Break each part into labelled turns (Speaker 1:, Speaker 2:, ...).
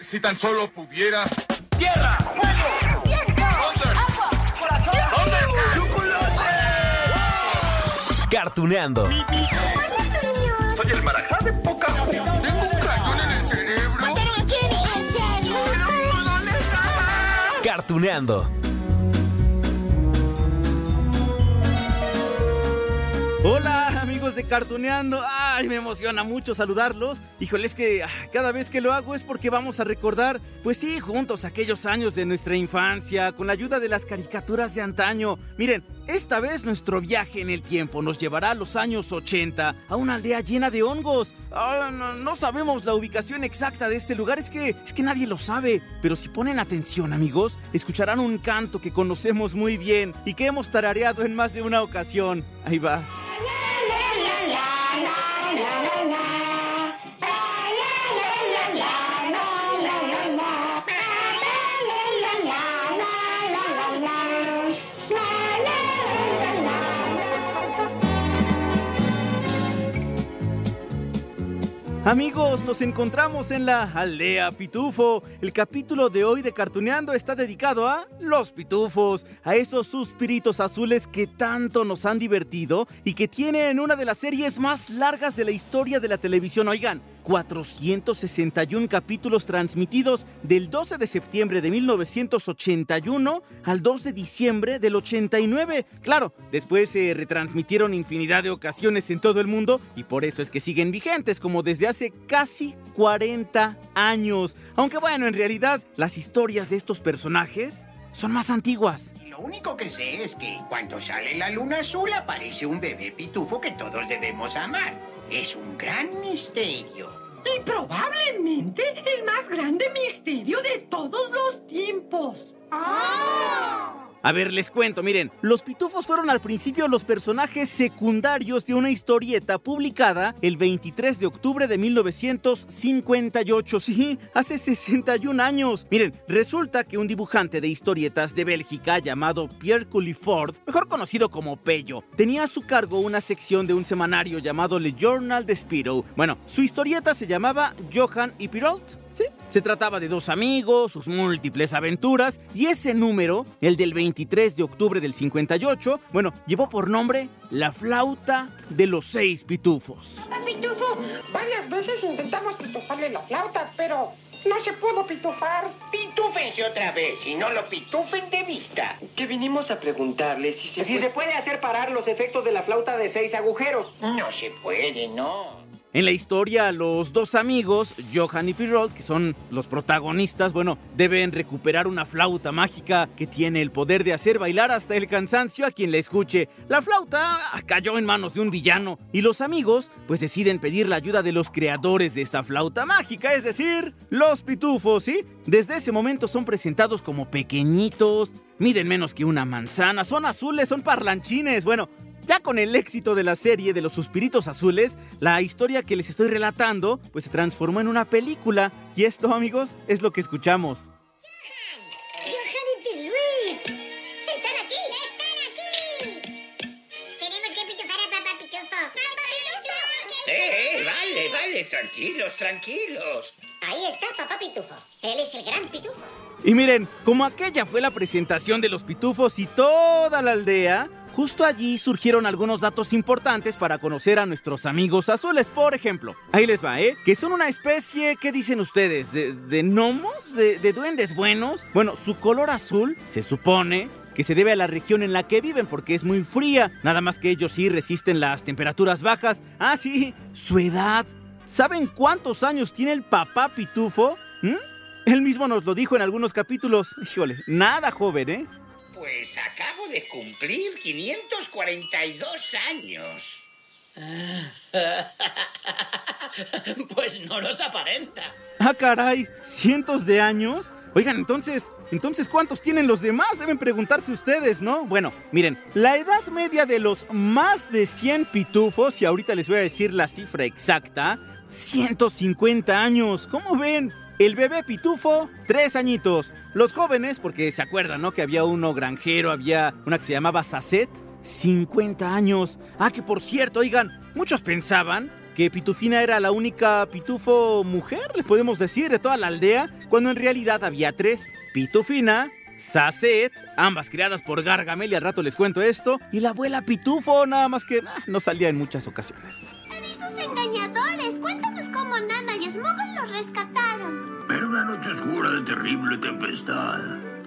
Speaker 1: Si tan solo pudiera.
Speaker 2: ¡Tierra! ¡Fuego!
Speaker 3: ¡Viento! ¡Agua!
Speaker 2: ¡Corazón!
Speaker 1: ¡Chocolate!
Speaker 4: Cartuneando.
Speaker 2: Soy el marajá de poca
Speaker 1: Tengo un cañón en el cerebro.
Speaker 3: ¿Mataron a Kenny? ¿En serio?
Speaker 1: ¿Dónde está?
Speaker 4: Cartuneando.
Speaker 5: Hola de ay me emociona mucho saludarlos. Híjole, es que ah, cada vez que lo hago es porque vamos a recordar, pues sí, juntos aquellos años de nuestra infancia, con la ayuda de las caricaturas de antaño. Miren, esta vez nuestro viaje en el tiempo nos llevará a los años 80, a una aldea llena de hongos. Ah, no, no sabemos la ubicación exacta de este lugar, es que, es que nadie lo sabe. Pero si ponen atención amigos, escucharán un canto que conocemos muy bien y que hemos tarareado en más de una ocasión. Ahí va. Amigos, nos encontramos en la aldea Pitufo. El capítulo de hoy de Cartuneando está dedicado a los pitufos, a esos suspiritos azules que tanto nos han divertido y que tienen una de las series más largas de la historia de la televisión. Oigan, 461 capítulos transmitidos del 12 de septiembre de 1981 al 2 de diciembre del 89. Claro, después se retransmitieron infinidad de ocasiones en todo el mundo y por eso es que siguen vigentes como desde hace casi 40 años. Aunque bueno, en realidad las historias de estos personajes son más antiguas.
Speaker 6: Lo único que sé es que cuando sale la luna azul aparece un bebé pitufo que todos debemos amar. Es un gran misterio.
Speaker 7: Y probablemente el más grande misterio de todos los tiempos.
Speaker 5: A ver, les cuento, miren, los pitufos fueron al principio los personajes secundarios de una historieta publicada el 23 de octubre de 1958, sí, hace 61 años. Miren, resulta que un dibujante de historietas de Bélgica llamado Pierre Culliford, mejor conocido como Pello, tenía a su cargo una sección de un semanario llamado Le Journal de Spiro. Bueno, su historieta se llamaba Johan y Pirolt. Sí, se trataba de dos amigos, sus múltiples aventuras, y ese número, el del 23 de octubre del 58, bueno, llevó por nombre La flauta de los seis pitufos.
Speaker 7: Papá Pitufo, varias veces intentamos pitufarle la flauta, pero no se pudo pitufar.
Speaker 6: Pitúfense otra vez y no lo pitufen de vista.
Speaker 8: Que vinimos a preguntarle si se, si se puede hacer parar los efectos de la flauta de seis agujeros.
Speaker 6: No se puede, no.
Speaker 5: En la historia, los dos amigos, Johan y Pirolt, que son los protagonistas, bueno, deben recuperar una flauta mágica que tiene el poder de hacer bailar hasta el cansancio a quien la escuche. La flauta cayó en manos de un villano y los amigos, pues deciden pedir la ayuda de los creadores de esta flauta mágica, es decir, los pitufos, ¿sí? Desde ese momento son presentados como pequeñitos, miden menos que una manzana, son azules, son parlanchines, bueno, ya con el éxito de la serie de los suspiritos azules, la historia que les estoy relatando pues se transformó en una película y esto, amigos, es lo que escuchamos.
Speaker 3: ¡Johan y Piruit! ¡Están aquí! ¡Están aquí! Tenemos que pitufar a Papá Pitufo. ¡Papá Pitufo!
Speaker 6: Eh, vale, vale, tranquilos, tranquilos.
Speaker 3: Ahí está Papá Pitufo. Él es el gran pitufo.
Speaker 5: Y miren, como aquella fue la presentación de los pitufos y toda la aldea, Justo allí surgieron algunos datos importantes para conocer a nuestros amigos azules. Por ejemplo, ahí les va, ¿eh? Que son una especie, ¿qué dicen ustedes? ¿De, de gnomos? ¿De, ¿De duendes buenos? Bueno, su color azul se supone que se debe a la región en la que viven porque es muy fría. Nada más que ellos sí resisten las temperaturas bajas. Ah, sí, su edad. ¿Saben cuántos años tiene el papá pitufo? ¿Mm? Él mismo nos lo dijo en algunos capítulos. Híjole, nada joven, ¿eh?
Speaker 6: Pues acabo de cumplir 542 años.
Speaker 8: Pues no los aparenta.
Speaker 5: Ah, caray, cientos de años. Oigan, entonces, entonces, ¿cuántos tienen los demás? Deben preguntarse ustedes, ¿no? Bueno, miren, la edad media de los más de 100 pitufos, y ahorita les voy a decir la cifra exacta, 150 años. ¿Cómo ven? El bebé pitufo, tres añitos. Los jóvenes, porque se acuerdan, ¿no? Que había uno granjero, había una que se llamaba Sacet, 50 años. Ah, que por cierto, oigan, muchos pensaban que Pitufina era la única pitufo mujer, le podemos decir, de toda la aldea, cuando en realidad había tres. Pitufina, Sacet, ambas criadas por Gargamel y al rato les cuento esto, y la abuela Pitufo, nada más que ah, no salía en muchas ocasiones.
Speaker 3: ¡Esos engañadores! Cuéntanos cómo Nana y los rescataron.
Speaker 4: Una noche oscura de terrible tempestad.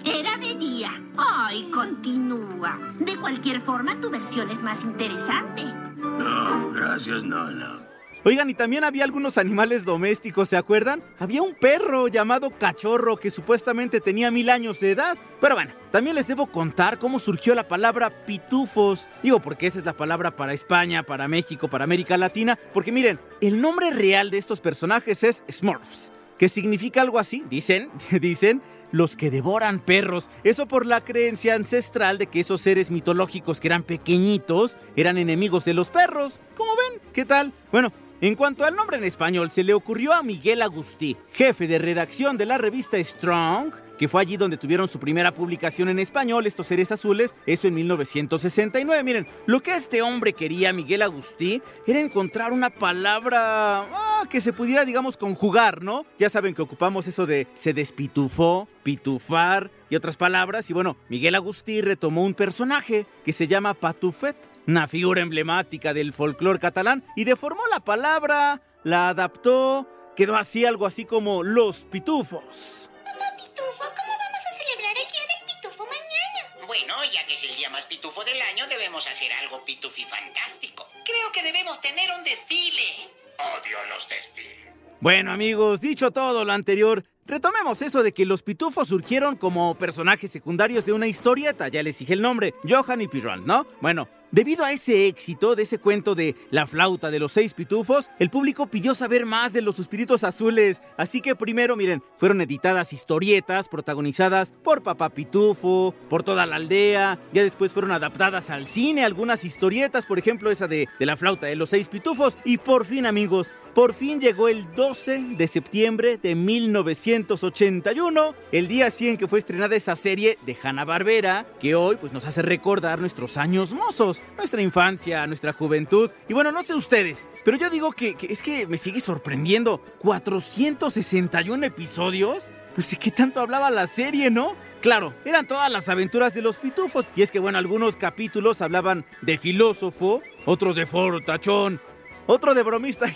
Speaker 9: Era de día. Ay, continúa. De cualquier forma, tu versión es más interesante.
Speaker 4: No, gracias, Nana.
Speaker 5: Oigan, y también había algunos animales domésticos, ¿se acuerdan? Había un perro llamado Cachorro que supuestamente tenía mil años de edad. Pero bueno, también les debo contar cómo surgió la palabra pitufos. Digo, porque esa es la palabra para España, para México, para América Latina. Porque miren, el nombre real de estos personajes es Smurfs que significa algo así, dicen, dicen, los que devoran perros. Eso por la creencia ancestral de que esos seres mitológicos que eran pequeñitos eran enemigos de los perros. ¿Cómo ven? ¿Qué tal? Bueno, en cuanto al nombre en español, se le ocurrió a Miguel Agustí, jefe de redacción de la revista Strong, que fue allí donde tuvieron su primera publicación en español, estos seres azules, eso en 1969. Miren, lo que este hombre quería, Miguel Agustí, era encontrar una palabra ah, que se pudiera, digamos, conjugar, ¿no? Ya saben que ocupamos eso de se despitufó, pitufar y otras palabras, y bueno, Miguel Agustí retomó un personaje que se llama Patufet, una figura emblemática del folclore catalán, y deformó la palabra, la adaptó, quedó así algo así como los pitufos.
Speaker 3: Papá Pitufo, ¿cómo vamos a celebrar el Día del Pitufo mañana?
Speaker 6: Bueno, ya que es el día más pitufo del año, debemos hacer algo pitufi fantástico.
Speaker 2: Creo que debemos tener un desfile.
Speaker 1: Odio los desfiles.
Speaker 5: Bueno amigos, dicho todo lo anterior, retomemos eso de que los pitufos surgieron como personajes secundarios de una historieta, ya les dije el nombre, Johan y Piran, ¿no? Bueno, debido a ese éxito de ese cuento de La flauta de los seis pitufos, el público pidió saber más de los suspiritos azules, así que primero, miren, fueron editadas historietas protagonizadas por Papá Pitufo, por toda la aldea, ya después fueron adaptadas al cine algunas historietas, por ejemplo esa de, de La flauta de los seis pitufos, y por fin amigos, por fin llegó el 12 de septiembre de 1981, el día 100 que fue estrenada esa serie de Hanna-Barbera, que hoy pues nos hace recordar nuestros años mozos, nuestra infancia, nuestra juventud. Y bueno, no sé ustedes, pero yo digo que, que es que me sigue sorprendiendo. 461 episodios. Pues de qué tanto hablaba la serie, ¿no? Claro, eran todas las aventuras de los pitufos. Y es que, bueno, algunos capítulos hablaban de filósofo, otros de fortachón, otro de bromista.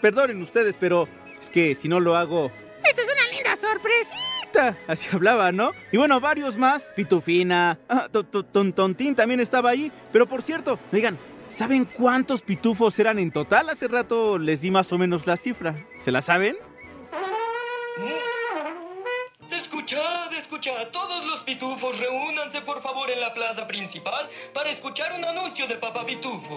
Speaker 5: Perdonen ustedes, pero es que si no lo hago. ¡Esa es una linda sorpresita! Así hablaba, ¿no? Y bueno, varios más. Pitufina. ah, to- to- ton- Tontín también estaba ahí. Pero por cierto, oigan, ¿saben cuántos pitufos eran en total? Hace rato les di más o menos la cifra. ¿Se la saben?
Speaker 10: Escuchad, escuchad, todos los pitufos reúnanse por favor en la plaza principal para escuchar un anuncio de Papá Pitufo.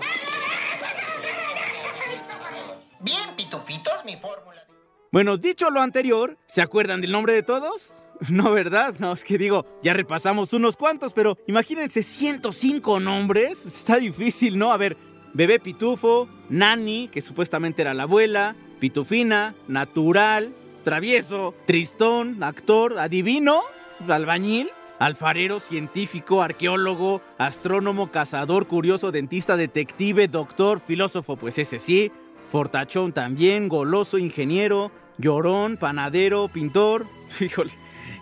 Speaker 6: Bien, pitufitos, mi fórmula.
Speaker 5: Bueno, dicho lo anterior, ¿se acuerdan del nombre de todos? No, ¿verdad? No, es que digo, ya repasamos unos cuantos, pero imagínense 105 nombres. Está difícil, ¿no? A ver, Bebé Pitufo, Nani, que supuestamente era la abuela, Pitufina, Natural, Travieso, Tristón, Actor, Adivino, Albañil, Alfarero, científico, arqueólogo, astrónomo, cazador, curioso, dentista, detective, doctor, filósofo, pues ese sí, Fortachón también, goloso, ingeniero, llorón, panadero, pintor, híjole,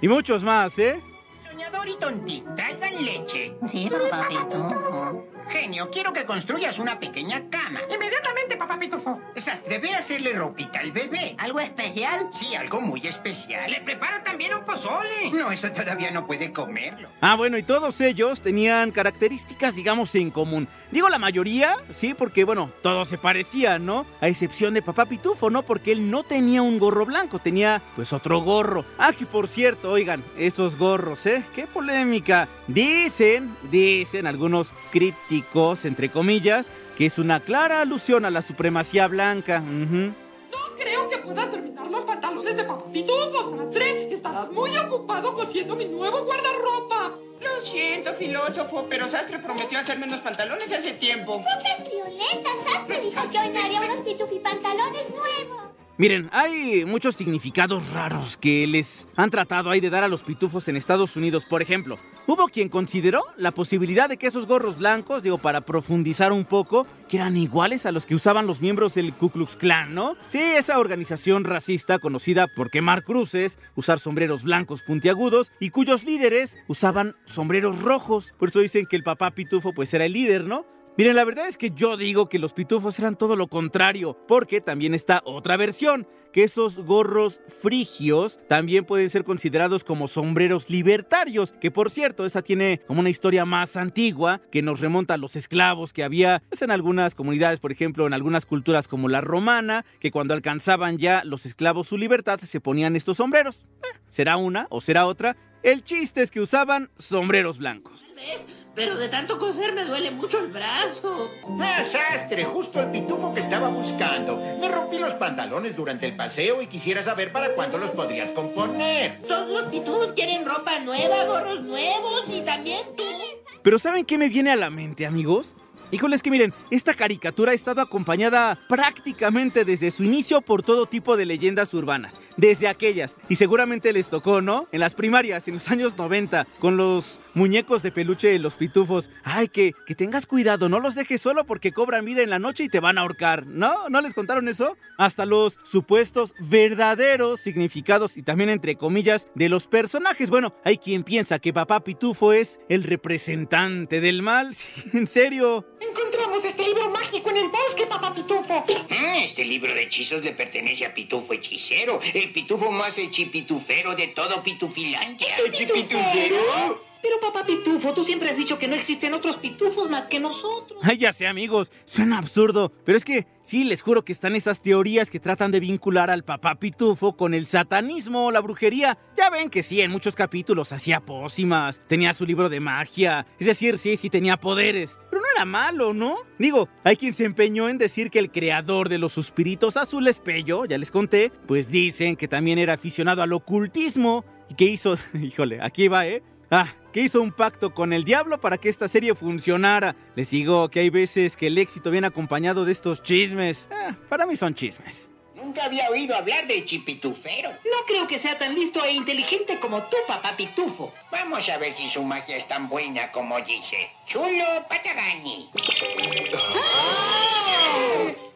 Speaker 5: y muchos más, ¿eh?
Speaker 6: Soñador y tontín, traigan leche.
Speaker 9: Sí, papá Pitufo.
Speaker 6: Genio, quiero que construyas una pequeña cama.
Speaker 7: Inmediatamente, papá Pitufo.
Speaker 6: Sastre, ve a hacerle ropita al bebé.
Speaker 9: ¿Algo especial?
Speaker 6: Sí, algo muy especial.
Speaker 2: Le preparo también un pozole.
Speaker 6: No, eso todavía no puede comerlo.
Speaker 5: Ah, bueno, y todos ellos tenían características, digamos, en común. Digo la mayoría, sí, porque, bueno, todos se parecían, ¿no? A excepción de Papá Pitufo, ¿no? Porque él no tenía un gorro blanco, tenía, pues, otro gorro. Ah, que por cierto, oigan, esos gorros, ¿eh? ¡Qué polémica! Dicen, dicen algunos críticos, entre comillas, que es una clara alusión a la supremacía blanca. Ujú.
Speaker 7: No creo que puedas terminar los pantalones de papá Pitufo, sastre. Estarás muy ocupado cosiendo mi nuevo guardarropa.
Speaker 2: Lo siento, filósofo, pero Sastre prometió hacerme unos pantalones hace tiempo.
Speaker 3: Focas violetas. Sastre dijo que hoy me haría unos pitufipantalones nuevos.
Speaker 5: Miren, hay muchos significados raros que les han tratado ahí de dar a los pitufos en Estados Unidos. Por ejemplo, hubo quien consideró la posibilidad de que esos gorros blancos, digo, para profundizar un poco, que eran iguales a los que usaban los miembros del Ku Klux Klan, ¿no? Sí, esa organización racista conocida por quemar cruces, usar sombreros blancos puntiagudos y cuyos líderes usaban sombreros rojos. Por eso dicen que el papá pitufo pues era el líder, ¿no? Miren, la verdad es que yo digo que los pitufos eran todo lo contrario, porque también está otra versión, que esos gorros frigios también pueden ser considerados como sombreros libertarios, que por cierto, esa tiene como una historia más antigua que nos remonta a los esclavos que había pues, en algunas comunidades, por ejemplo, en algunas culturas como la romana, que cuando alcanzaban ya los esclavos su libertad se ponían estos sombreros. Eh, será una o será otra. El chiste es que usaban sombreros blancos.
Speaker 9: Pero de tanto coser me duele mucho el brazo.
Speaker 6: Ah, sastre, justo el pitufo que estaba buscando. Me rompí los pantalones durante el paseo y quisiera saber para cuándo los podrías componer.
Speaker 9: Todos los pitufos quieren ropa nueva, gorros nuevos y también tú.
Speaker 5: Pero ¿saben qué me viene a la mente, amigos? Híjole, es que miren, esta caricatura ha estado acompañada prácticamente desde su inicio por todo tipo de leyendas urbanas, desde aquellas, y seguramente les tocó, ¿no? En las primarias, en los años 90, con los muñecos de peluche de los pitufos. Ay, que, que tengas cuidado, no los dejes solo porque cobran vida en la noche y te van a ahorcar, ¿no? ¿No les contaron eso? Hasta los supuestos verdaderos significados y también entre comillas de los personajes. Bueno, hay quien piensa que papá pitufo es el representante del mal, en serio.
Speaker 2: Encontramos este libro mágico en el bosque, papá Pitufo.
Speaker 6: Mm, este libro de hechizos le pertenece a Pitufo Hechicero, el pitufo más hechipitufero de todo Pitufilandia.
Speaker 10: ¿Hechipitufero?
Speaker 11: Pero papá Pitufo, tú siempre has dicho que no existen otros pitufos más que nosotros.
Speaker 5: Ay, ya sé, amigos, suena absurdo, pero es que sí, les juro que están esas teorías que tratan de vincular al papá pitufo con el satanismo o la brujería. Ya ven que sí, en muchos capítulos hacía pócimas, tenía su libro de magia, es decir, sí, sí tenía poderes, pero no era malo, ¿no? Digo, hay quien se empeñó en decir que el creador de los suspiritos azules, Pello, ya les conté, pues dicen que también era aficionado al ocultismo y que hizo, híjole, aquí va, ¿eh? Ah, que hizo un pacto con el diablo para que esta serie funcionara. Les digo que hay veces que el éxito viene acompañado de estos chismes. Ah, para mí son chismes.
Speaker 6: Nunca había oído hablar de chipitufero.
Speaker 11: No creo que sea tan listo e inteligente como tú, papá Pitufo.
Speaker 6: Vamos a ver si su magia es tan buena como dice. Chulo Patagani.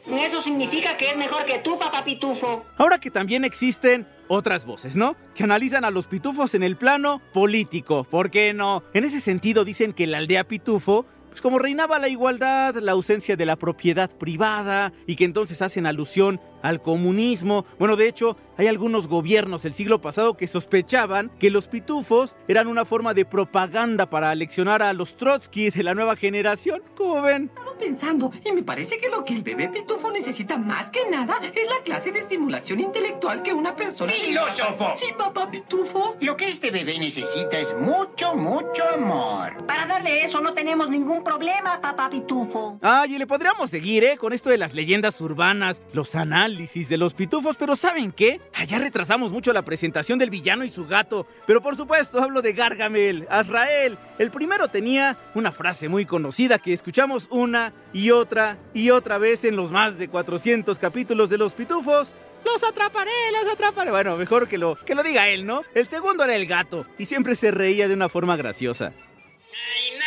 Speaker 11: Eso significa que es mejor que tú, papá Pitufo.
Speaker 5: Ahora que también existen otras voces, ¿no? Que analizan a los pitufos en el plano político. ¿Por qué no? En ese sentido dicen que la aldea pitufo pues como reinaba la igualdad, la ausencia de la propiedad privada y que entonces hacen alusión al comunismo. Bueno, de hecho, hay algunos gobiernos del siglo pasado que sospechaban que los pitufos eran una forma de propaganda para aleccionar a los Trotsky de la nueva generación. ¿Cómo ven?
Speaker 7: Estaba pensando y me parece que lo que el bebé pitufo necesita más que nada es la clase de estimulación intelectual que una persona...
Speaker 6: ¡Filósofo!
Speaker 7: Sí, papá pitufo.
Speaker 6: Lo que este bebé necesita es mucho, mucho amor.
Speaker 11: Para darle eso no tenemos ningún problema, papá Pitufo.
Speaker 5: Ah, y le podríamos seguir, ¿eh? Con esto de las leyendas urbanas, los análisis de los pitufos, pero ¿saben qué? Allá retrasamos mucho la presentación del villano y su gato, pero por supuesto hablo de Gargamel, Azrael. El primero tenía una frase muy conocida que escuchamos una y otra y otra vez en los más de 400 capítulos de los pitufos. Los atraparé, los atraparé. Bueno, mejor que lo, que lo diga él, ¿no? El segundo era el gato y siempre se reía de una forma graciosa.
Speaker 1: Ay, en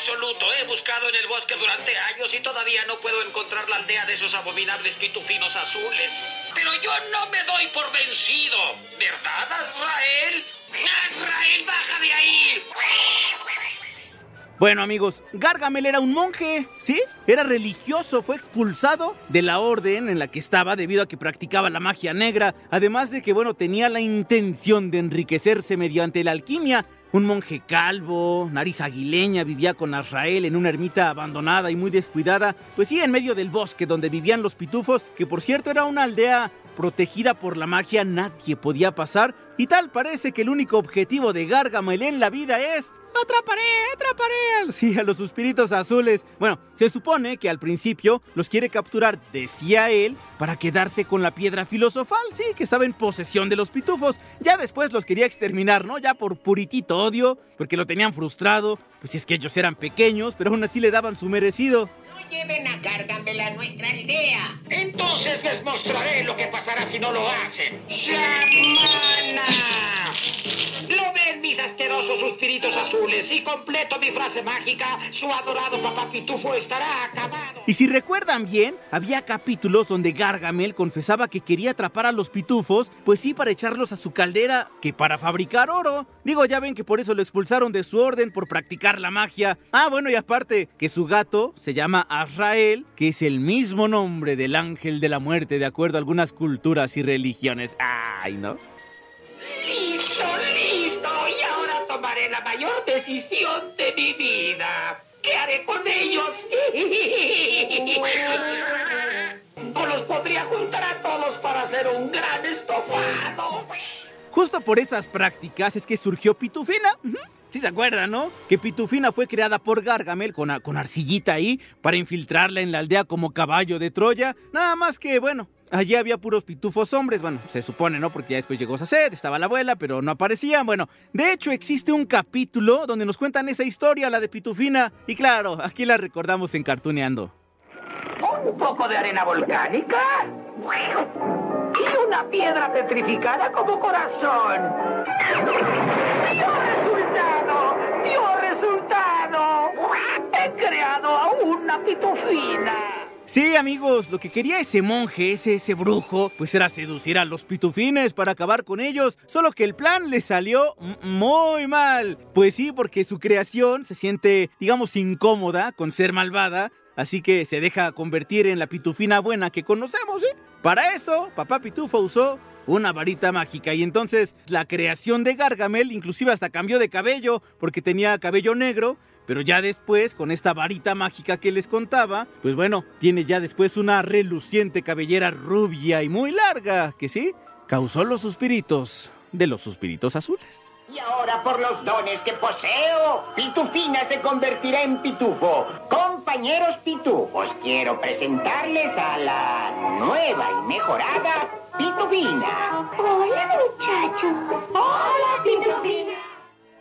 Speaker 1: absoluto. He buscado en el bosque durante años y todavía no puedo encontrar la aldea de esos abominables pitufinos azules. Pero yo no me doy por vencido. ¿Verdad, Azrael? ¡Azrael, baja de ahí!
Speaker 5: Bueno amigos, Gargamel era un monje, ¿sí? Era religioso, fue expulsado de la orden en la que estaba debido a que practicaba la magia negra, además de que, bueno, tenía la intención de enriquecerse mediante la alquimia. Un monje calvo, nariz aguileña, vivía con Azrael en una ermita abandonada y muy descuidada, pues sí, en medio del bosque donde vivían los pitufos, que por cierto era una aldea protegida por la magia, nadie podía pasar, y tal parece que el único objetivo de Gargamel en la vida es ¡Atraparé! ¡Atraparé! Sí, a los suspiritos azules. Bueno, se supone que al principio los quiere capturar, decía él, para quedarse con la piedra filosofal, sí, que estaba en posesión de los pitufos. Ya después los quería exterminar, ¿no? Ya por puritito odio, porque lo tenían frustrado, pues es que ellos eran pequeños, pero aún así le daban su merecido.
Speaker 6: Lleven a Gargamel a nuestra aldea.
Speaker 1: Entonces les mostraré lo que pasará si no lo hacen. ¡Shamana! ¿Lo ven mis asquerosos suspiritos azules? Si completo mi frase mágica, su adorado papá Pitufo estará acabado.
Speaker 5: Y si recuerdan bien, había capítulos donde Gargamel confesaba que quería atrapar a los pitufos, pues sí, para echarlos a su caldera, que para fabricar oro. Digo, ya ven que por eso lo expulsaron de su orden por practicar la magia. Ah, bueno, y aparte, que su gato se llama Que es el mismo nombre del ángel de la muerte, de acuerdo a algunas culturas y religiones. Ay, ¿no?
Speaker 1: ¡Listo, listo! Y ahora tomaré la mayor decisión de mi vida. ¿Qué haré con ellos? O los podría juntar a todos para hacer un gran estofado.
Speaker 5: Justo por esas prácticas es que surgió Pitufina. Sí se acuerdan, ¿no? Que Pitufina fue creada por Gargamel con, a- con arcillita ahí para infiltrarla en la aldea como caballo de Troya. Nada más que, bueno, allí había puros pitufos hombres. Bueno, se supone, ¿no? Porque ya después llegó Saced, estaba la abuela, pero no aparecían. Bueno, de hecho existe un capítulo donde nos cuentan esa historia, la de Pitufina. Y claro, aquí la recordamos en Cartuneando.
Speaker 1: Un poco de arena volcánica. Y una piedra petrificada como corazón. ¡Dio resultado! ¡Dio resultado! He creado a una pitufina.
Speaker 5: Sí, amigos, lo que quería ese monje, ese, ese brujo, pues era seducir a los pitufines para acabar con ellos, solo que el plan le salió muy mal. Pues sí, porque su creación se siente, digamos, incómoda con ser malvada, así que se deja convertir en la pitufina buena que conocemos, ¿eh? Para eso, papá pitufo usó una varita mágica y entonces la creación de Gargamel inclusive hasta cambió de cabello porque tenía cabello negro pero ya después, con esta varita mágica que les contaba, pues bueno, tiene ya después una reluciente cabellera rubia y muy larga, que sí, causó los suspiritos de los suspiritos azules.
Speaker 6: Y ahora por los dones que poseo, Pitufina se convertirá en pitufo. Compañeros pitufos, quiero presentarles a la nueva y mejorada Pitufina.
Speaker 3: Hola, muchachos.
Speaker 6: Hola, Pitufina.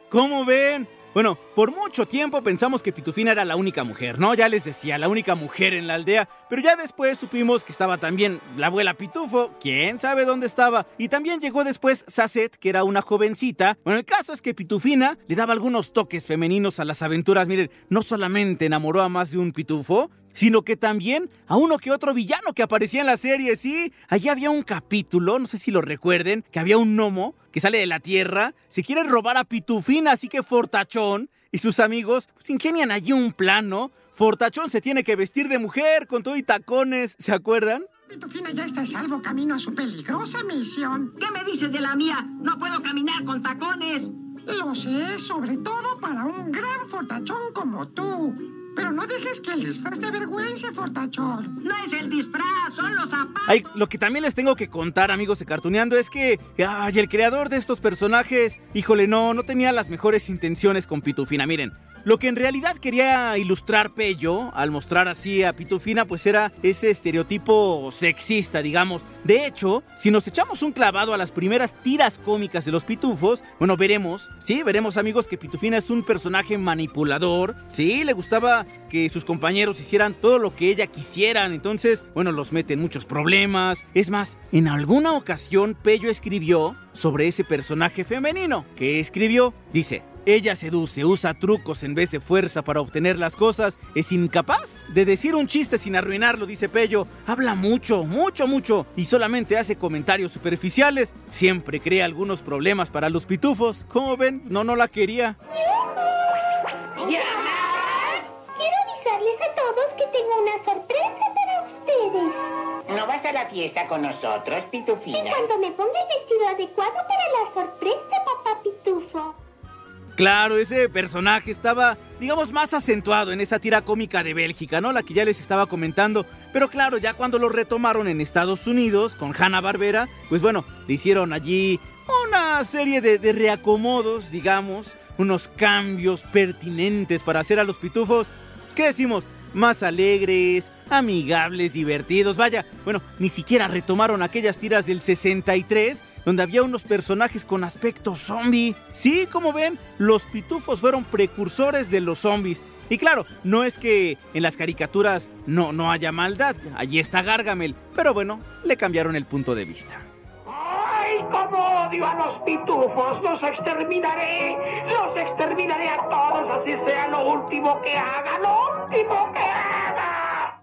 Speaker 5: ¿Cómo ven? Bueno, por mucho tiempo pensamos que Pitufina era la única mujer, ¿no? Ya les decía, la única mujer en la aldea, pero ya después supimos que estaba también la abuela Pitufo, quién sabe dónde estaba, y también llegó después Sacet, que era una jovencita. Bueno, el caso es que Pitufina le daba algunos toques femeninos a las aventuras, miren, no solamente enamoró a más de un pitufo, sino que también a uno que otro villano que aparecía en la serie, sí. Allí había un capítulo, no sé si lo recuerden, que había un gnomo que sale de la tierra, se quiere robar a Pitufina, así que Fortachón y sus amigos pues, ingenian allí un plan, ¿no? Fortachón se tiene que vestir de mujer con todo y tacones, ¿se acuerdan?
Speaker 12: Pitufina ya está a salvo camino a su peligrosa misión.
Speaker 13: ¿Qué me dices de la mía? No puedo caminar con tacones.
Speaker 12: Lo sé, sobre todo para un gran fortachón como tú. Pero no dejes que el disfraz te avergüence, fortachón.
Speaker 13: No es el disfraz, son los zapatos.
Speaker 5: Ay, lo que también les tengo que contar, amigos de Cartuneando, es que ay, el creador de estos personajes, híjole, no, no tenía las mejores intenciones con Pitufina. Miren, lo que en realidad quería ilustrar Pello al mostrar así a Pitufina, pues era ese estereotipo sexista, digamos. De hecho, si nos echamos un clavado a las primeras tiras cómicas de los pitufos, bueno, veremos, sí, veremos amigos que Pitufina es un personaje manipulador, sí, le gustaba que sus compañeros hicieran todo lo que ella quisieran, entonces, bueno, los mete en muchos problemas. Es más, en alguna ocasión Pello escribió sobre ese personaje femenino, que escribió, dice, ella seduce, usa trucos en vez de fuerza para obtener las cosas, es incapaz de decir un chiste sin arruinarlo, dice Pello. Habla mucho, mucho, mucho y solamente hace comentarios superficiales. Siempre crea algunos problemas para los pitufos. ¿Cómo ven? No, no la quería.
Speaker 3: Quiero avisarles a todos que tengo una sorpresa para ustedes.
Speaker 6: ¿No vas a la fiesta con nosotros, Pitufina?
Speaker 3: Cuando me ponga el vestido adecuado para la sorpresa.
Speaker 5: Claro, ese personaje estaba, digamos, más acentuado en esa tira cómica de Bélgica, ¿no? La que ya les estaba comentando. Pero claro, ya cuando lo retomaron en Estados Unidos con Hanna Barbera, pues bueno, le hicieron allí una serie de, reacomodos, digamos, unos cambios pertinentes para hacer a los pitufos, ¿qué decimos? Más alegres, amigables, divertidos, vaya. Bueno, ni siquiera retomaron aquellas tiras del 63 donde había unos personajes con aspecto zombie. Sí, como ven, los pitufos fueron precursores de los zombies. Y claro, no es que en las caricaturas no, no haya maldad, allí está Gargamel, pero bueno, le cambiaron el punto de vista.
Speaker 6: ¡Ay, cómo odio a los pitufos! ¡Los exterminaré! ¡Los exterminaré a todos, así sea lo último que haga! ¡Lo último que haga!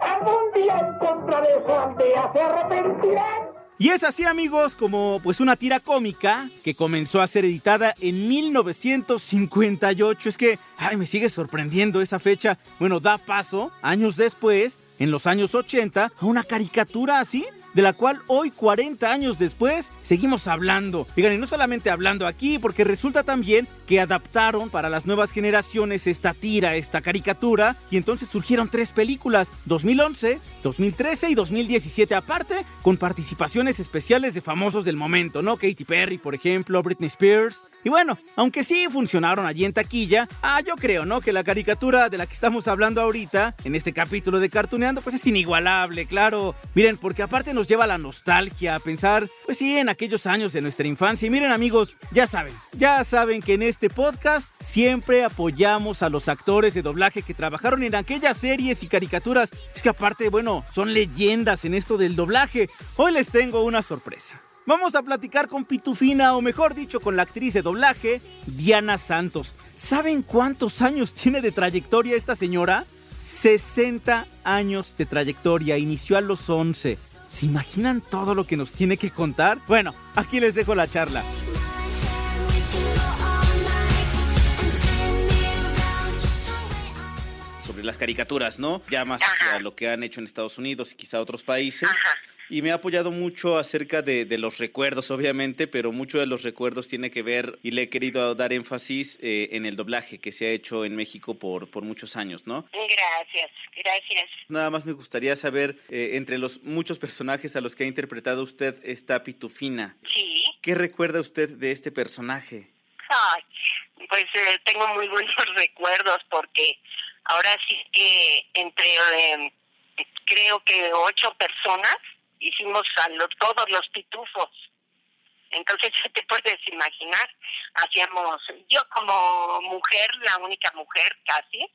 Speaker 6: ¡Algún día encontraré su aldea! ¡Se arrepentirán!
Speaker 5: Y es así amigos como pues una tira cómica que comenzó a ser editada en 1958. Es que, ay, me sigue sorprendiendo esa fecha. Bueno, da paso, años después, en los años 80, a una caricatura así, de la cual hoy, 40 años después, seguimos hablando. Y no solamente hablando aquí, porque resulta también que adaptaron para las nuevas generaciones esta tira, esta caricatura, y entonces surgieron tres películas, 2011, 2013 y 2017, aparte con participaciones especiales de famosos del momento, ¿no? Katy Perry, por ejemplo, Britney Spears. Y bueno, aunque sí funcionaron allí en taquilla, ah, yo creo, ¿no? Que la caricatura de la que estamos hablando ahorita, en este capítulo de Cartuneando, pues es inigualable, claro. Miren, porque aparte nos lleva la nostalgia, a pensar, pues sí, en aquellos años de nuestra infancia. Y miren amigos, ya saben, ya saben que en este podcast siempre apoyamos a los actores de doblaje que trabajaron en aquellas series y caricaturas. Es que aparte, bueno, son leyendas en esto del doblaje. Hoy les tengo una sorpresa. Vamos a platicar con Pitufina, o mejor dicho, con la actriz de doblaje, Diana Santos. ¿Saben cuántos años tiene de trayectoria esta señora? 60 años de trayectoria, inició a los 11. ¿Se imaginan todo lo que nos tiene que contar? Bueno, aquí les dejo la charla. Sobre las caricaturas, ¿no? Ya más a lo que han hecho en Estados Unidos y quizá otros países. Y me ha apoyado mucho acerca de, de, los recuerdos, obviamente, pero mucho de los recuerdos tiene que ver, y le he querido dar énfasis eh, en el doblaje que se ha hecho en México por, por muchos años, ¿no?
Speaker 14: Gracias, gracias.
Speaker 5: Nada más me gustaría saber, eh, entre los muchos personajes a los que ha interpretado usted, está Pitufina.
Speaker 14: Sí.
Speaker 5: ¿Qué recuerda usted de este personaje?
Speaker 14: Ay, pues eh, tengo muy buenos recuerdos porque ahora sí que entre, eh, creo que ocho personas, hicimos a lo, todos los pitufos. Entonces, te puedes imaginar, hacíamos, yo como mujer, la única mujer casi,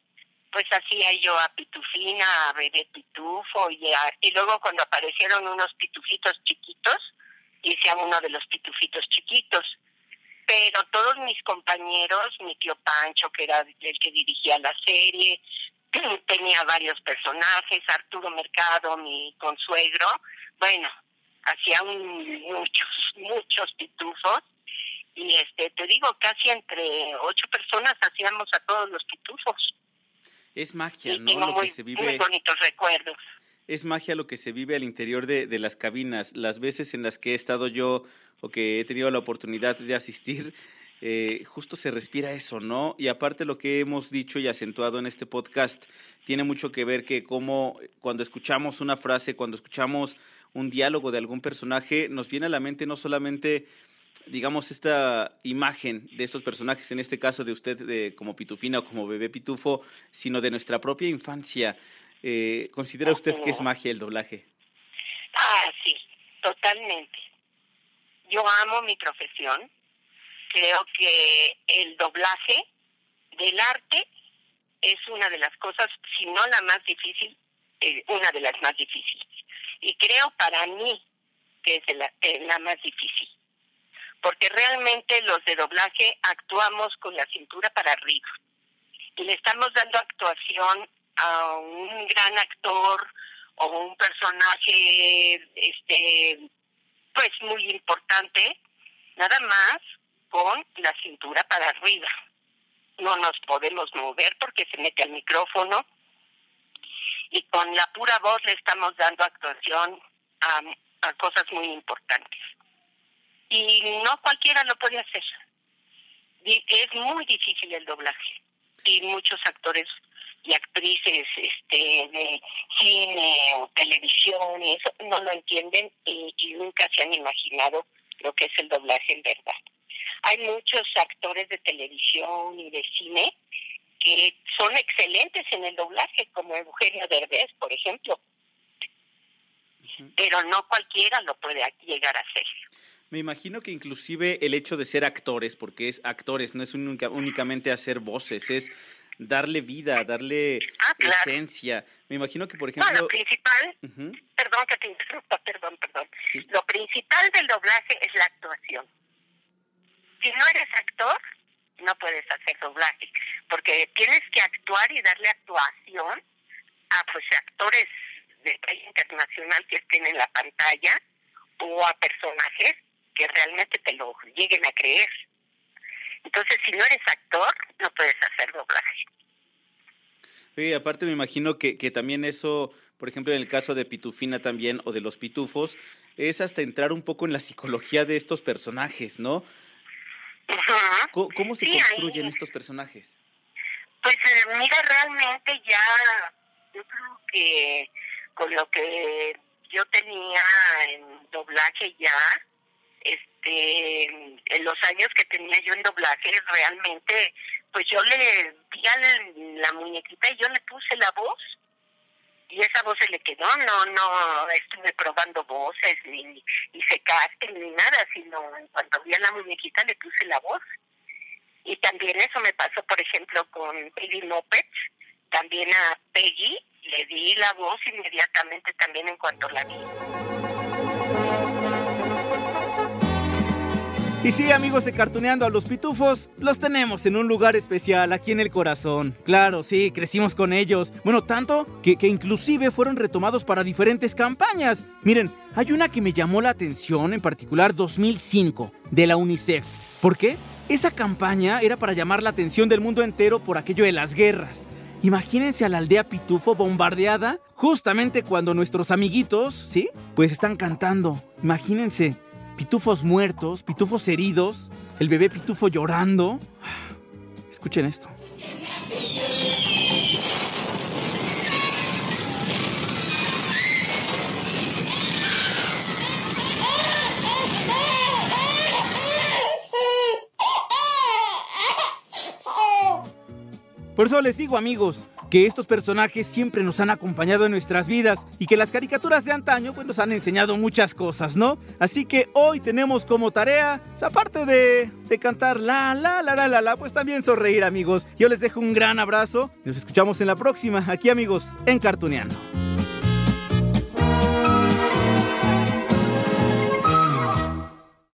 Speaker 14: pues hacía yo a Pitufina, a Bebé Pitufo, y, a, y luego cuando aparecieron unos pitufitos chiquitos, hice a uno de los pitufitos chiquitos. Pero todos mis compañeros, mi tío Pancho, que era el que dirigía la serie, tenía varios personajes, Arturo Mercado, mi consuegro, bueno, hacía un, muchos, muchos pitufos y este te digo, casi entre ocho personas hacíamos a todos los pitufos.
Speaker 5: Es magia,
Speaker 14: y
Speaker 5: ¿no?
Speaker 14: tengo
Speaker 5: Lo
Speaker 14: muy,
Speaker 5: que se vive.
Speaker 14: muy bonitos recuerdos.
Speaker 5: Es magia lo que se vive al interior de, de las cabinas. Las veces en las que he estado yo o que he tenido la oportunidad de asistir, eh, justo se respira eso, ¿no? Y aparte lo que hemos dicho y acentuado en este podcast tiene mucho que ver que como cuando escuchamos una frase, cuando escuchamos un diálogo de algún personaje, nos viene a la mente no solamente digamos, esta imagen de estos personajes, en este caso de usted de, como Pitufina o como Bebé Pitufo, sino de nuestra propia infancia. Eh, ¿Considera usted que es magia el doblaje?
Speaker 14: Ah, sí, totalmente. Yo amo mi profesión. Creo que el doblaje del arte es una de las cosas, si no la más difícil, eh, una de las más difíciles. Y creo para mí que es la, eh, la más difícil. Porque realmente los de doblaje actuamos con la cintura para arriba. Y le estamos dando actuación a un gran actor o un personaje este pues muy importante, nada más con la cintura para arriba. No nos podemos mover porque se mete al micrófono y con la pura voz le estamos dando actuación a, a cosas muy importantes. Y no cualquiera lo puede hacer. Es muy difícil el doblaje. Y muchos actores y actrices este de cine o televisión y eso no lo entienden y nunca se han imaginado lo que es el doblaje en verdad. Hay muchos actores de televisión y de cine que son excelentes en el doblaje, como Eugenio Derbez, por ejemplo. Pero no cualquiera lo puede llegar a hacer.
Speaker 5: Me imagino que inclusive el hecho de ser actores, porque es actores, no es única, únicamente hacer voces, es darle vida, darle
Speaker 14: Ah, claro.
Speaker 5: esencia. Me imagino que, por
Speaker 14: No, lo
Speaker 5: ejemplo...
Speaker 14: principal, perdón que te interrumpa, perdón, perdón. Lo principal del doblaje es la actuación. Si no eres actor, no puedes hacer doblaje, porque tienes que actuar y darle actuación a pues actores de talla internacional que estén en la pantalla o a personajes que realmente te lo lleguen a creer. Entonces, si no eres actor, no puedes hacer doblaje.
Speaker 5: Sí, aparte me imagino que, que también eso, por ejemplo, en el caso de Pitufina también, o de los pitufos, es hasta entrar un poco en la psicología de estos personajes, ¿no? ¿Cómo, cómo se
Speaker 14: Sí, ahí-
Speaker 5: construyen estos personajes?
Speaker 14: Pues eh, mira, realmente ya, yo creo que con lo que yo tenía en doblaje ya, este, en los años que tenía yo en doblaje, realmente, pues yo le vi a la muñequita y yo le puse la voz. Y esa voz se le quedó, no, no estuve probando voces, ni hice casting, ni nada, sino en cuanto vi a la muñequita le puse la voz. Y también eso me pasó, por ejemplo, con Peggy López. También a Peggy le di la voz inmediatamente también en cuanto la vi.
Speaker 5: Y sí, amigos de Cartuneando a los Pitufos, los tenemos en un lugar especial aquí en el corazón. Claro, sí, crecimos con ellos. Bueno, tanto que, que inclusive fueron retomados para diferentes campañas. Miren, hay una que me llamó la atención, en particular 2005, de la UNICEF. ¿Por qué? Esa campaña era para llamar la atención del mundo entero por aquello de las guerras. Imagínense a la aldea Pitufo bombardeada justamente cuando nuestros amiguitos, ¿sí? Pues están cantando. Imagínense, pitufos muertos, pitufos heridos, el bebé pitufo llorando. Escuchen esto. Por eso les digo, amigos, que estos personajes siempre nos han acompañado en nuestras vidas y que las caricaturas de antaño pues, nos han enseñado muchas cosas, ¿no? Así que hoy tenemos como tarea, pues, aparte de, de cantar la, la, la, la, la, la, pues también sonreír, amigos. Yo les dejo un gran abrazo y nos escuchamos en la próxima, aquí, amigos, en Cartuneando.